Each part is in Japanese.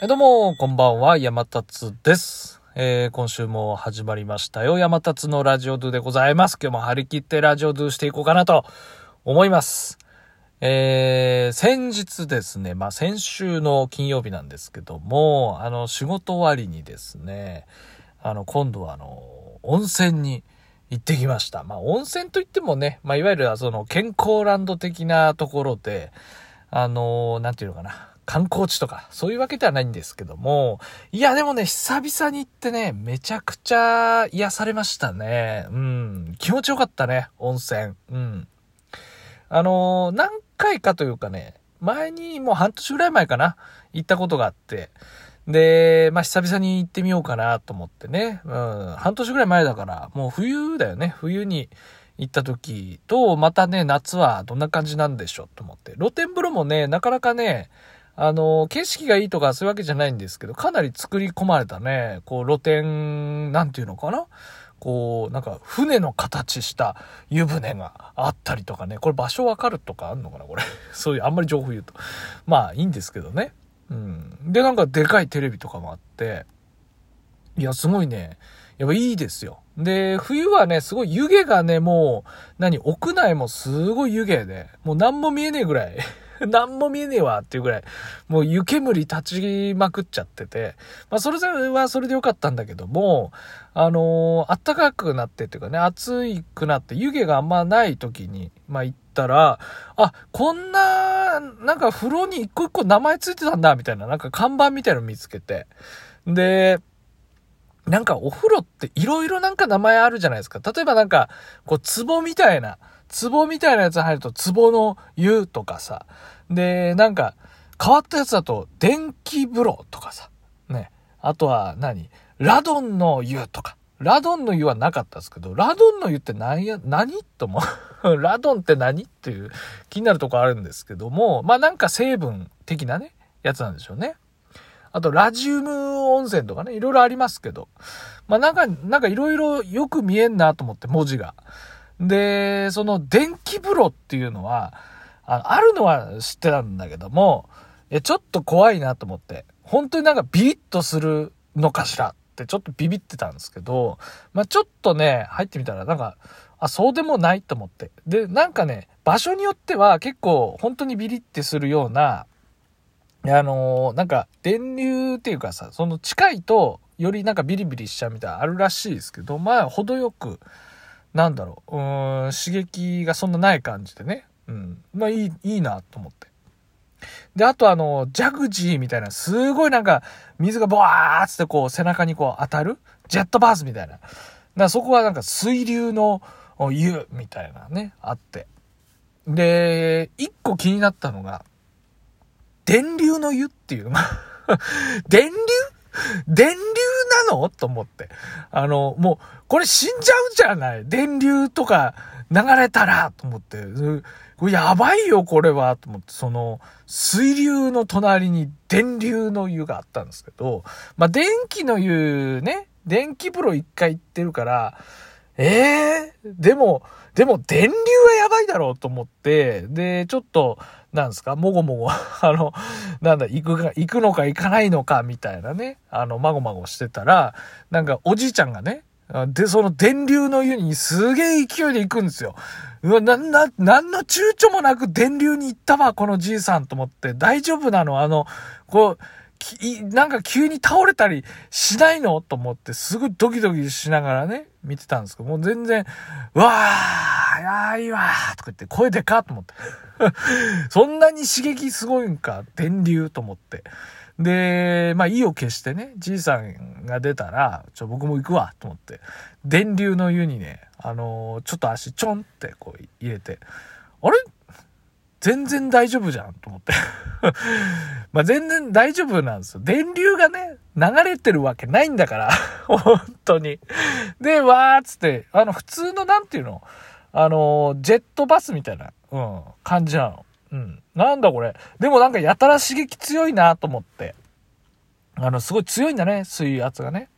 えどうも、こんばんは、山達です。えー、今週も始まりましたよ。山達のラジオドゥでございます。今日も張り切ってラジオドゥしていこうかなと思います。えー、先日ですね、まあ、先週の金曜日なんですけども、あの、仕事終わりにですね、あの、今度はあの、温泉に行ってきました。まあ、温泉といってもね、まあ、いわゆるその健康ランド的なところで、あの、なんていうのかな。観光地とか、そういうわけではないんですけども、いや、でもね、久々に行ってね、めちゃくちゃ癒されましたね。うん。気持ちよかったね、温泉。うん。あのー何回かというかね、前にもう半年ぐらい前かな、行ったことがあって、で、まあ、久々に行ってみようかなと思ってね、うん、半年ぐらい前だから、もう冬だよね、冬に行った時と、またね、夏はどんな感じなんでしょうと思って。露天風呂もね、なかなかね、あの、景色がいいとかそういうわけじゃないんですけど、かなり作り込まれたね、こう露天、なんていうのかなこう、なんか船の形した湯船があったりとかね、これ場所わかるとかあんのかなこれ。そういう、あんまり情報言うと。まあいいんですけどね。うん。で、なんかでかいテレビとかもあって、いや、すごいね、やっぱいいですよ。で、冬はね、すごい湯気がね、もう、何、屋内もすごい湯気で、もう何も見えねえぐらい、何も見えねえわっていうぐらい、もう湯煙立ちまくっちゃってて、まあそれはそれでよかったんだけども、あのー暖かくなってっていうかね、暑いくなって湯気があんまない時に、まあ行ったら、あ、こんな、なんか風呂に一個一個名前ついてたんだ、みたいな、なんか看板みたいなの見つけて。で、なんかお風呂って色々なんか名前あるじゃないですか。例えばなんか、こう、壺みたいな、壺みたいなやつ入ると、壺の湯とかさ。で、なんか、変わったやつだと、電気風呂とかさ。ね。あとは何、ラドンの湯とか。ラドンの湯はなかったですけど、ラドンの湯って何や、何と思う？ラドンって何っていう気になるとこあるんですけども、まあなんか成分的なね、やつなんでしょうね。あと、ラジウム温泉とかね、いろいろありますけど。まあ、なんか、なんかいろいろよく見えんなと思って、文字が。で、その、電気風呂っていうのは、ああるのは知ってたんだけども、え、ちょっと怖いなと思って。本当になんかビビッとするのかしらってちょっとビビってたんですけど、まあ、ちょっとね、入ってみたらなんか、あ、そうでもないと思って。で、なんかね、場所によっては結構本当にビリってするような、あのーなんか、電流っていうかさ、その近いと、よりなんかビリビリしちゃうみたいなあるらしいですけど、まあ、程よく、なんだろう、うん、刺激がそんなない感じでね。うん。まあ、いい、いいなと思って。で、あとあの、ジャグジーみたいな、すごいなんか、水がボワーってこう、背中にこう当たるジェットバースみたいな。だそこはなんか水流の湯みたいなね、あって。で、一個気になったのが、電流の湯っていう、ま 電流？電流なの？と思って。あの、もう、これ死んじゃうじゃない。電流とか流れたら。と思って。これやばいよ、これは。と思って、その、水流の隣に電流の湯があったんですけど、まあ、電気の湯ね、電気風呂一回行ってるから、ええでも、でも電流はやばいだろうと思って、で、ちょっと、なんですか、もごもご、あの、なんだ、行くか、行くのか行かないのか、みたいなね、あの、まごまごしてたら、なんか、おじいちゃんがね、で、その電流の湯にすげえ勢いで行くんですよ。うわ、なな、なんの躊躇もなく電流に行ったわ、このじいさんと思って、大丈夫なの？あの、こう、きなんか急に倒れたりしないの？と思って、すごいドキドキしながらね、見てたんですけど、もう全然、うわー、いやーいいわーとか言って、声でかと思って。そんなに刺激すごいんか、電流と思って。で、まあ、意を決してね、じいさんが出たら、ちょ、僕も行くわ、と思って。電流の湯にね、あのーちょっと足ちょんってこう入れて、あれ？全然大丈夫じゃん、と思って。まあ、全然大丈夫なんですよ。電流がね、流れてるわけないんだから。本当に。で、わーっつって、あの、普通のなんていうの？あの、ジェットバスみたいな、うん、感じなの。うん。なんだこれ。でもなんかやたら刺激強いなと思って。あの、すごい強いんだね、水圧がね。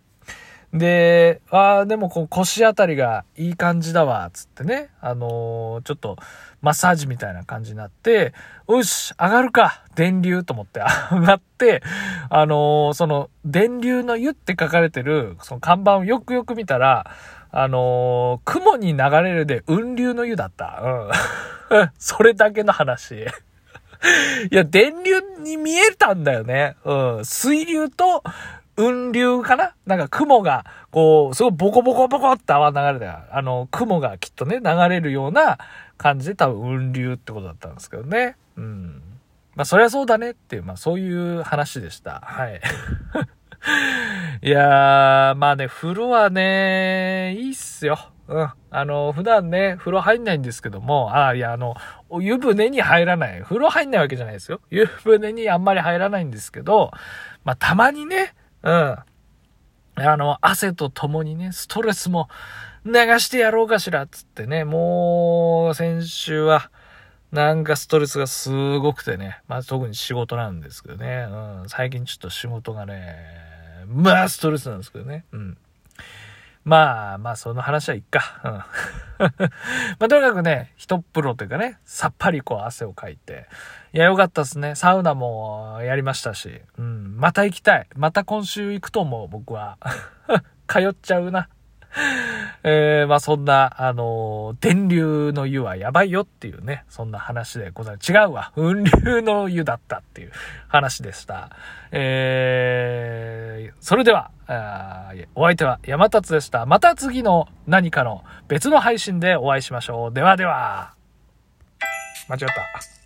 で、ああ、でもこう腰あたりがいい感じだわ、つってね。あのーちょっとマッサージみたいな感じになって、よし、上がるか電流と思って 上がって、あのー、その、電流の湯って書かれてる、その看板をよくよく見たら、あのー、雲に流れるで雲流の湯だった。うん。それだけの話。いや、電流に見えたんだよね。うん。水流と雲流かな？なんか雲が、こう、すごいボコボコボコって泡流れて、あの、雲がきっとね、流れるような感じで多分雲流ってことだったんですけどね。うん。まあ、そりゃそうだねっていう、まあ、そういう話でした。はい。いやー、まあね、風呂はね、いいっすよ。うん。あの、普段ね、風呂入んないんですけども、ああ、いや、あの、湯船に入らない。風呂入んないわけじゃないですよ。湯船にあんまり入らないんですけど、まあ、たまにね、うん。あの、汗と共にね、ストレスも流してやろうかしら、つってね、もう、先週は、なんかストレスがすごくてね、まあ特に仕事なんですけどね、うん、最近ちょっと仕事がね、まあストレスなんですけどね、うん。まあ、まあ、その話はいっか。うん。まあ、とにかくね、一っ風呂というかね、さっぱりこう汗をかいて。いや、よかったっすね。サウナもやりましたし。うん。また行きたい。また今週行くと思う、僕は。通っちゃうな。えー、まあそんな、あのー、電流の湯はやばいよっていうね、そんな話でございます。違うわ。雲流の湯だったっていう話でした。えー、それでは、お相手は山達でした。また次の何かの別の配信でお会いしましょう。ではでは。間違った。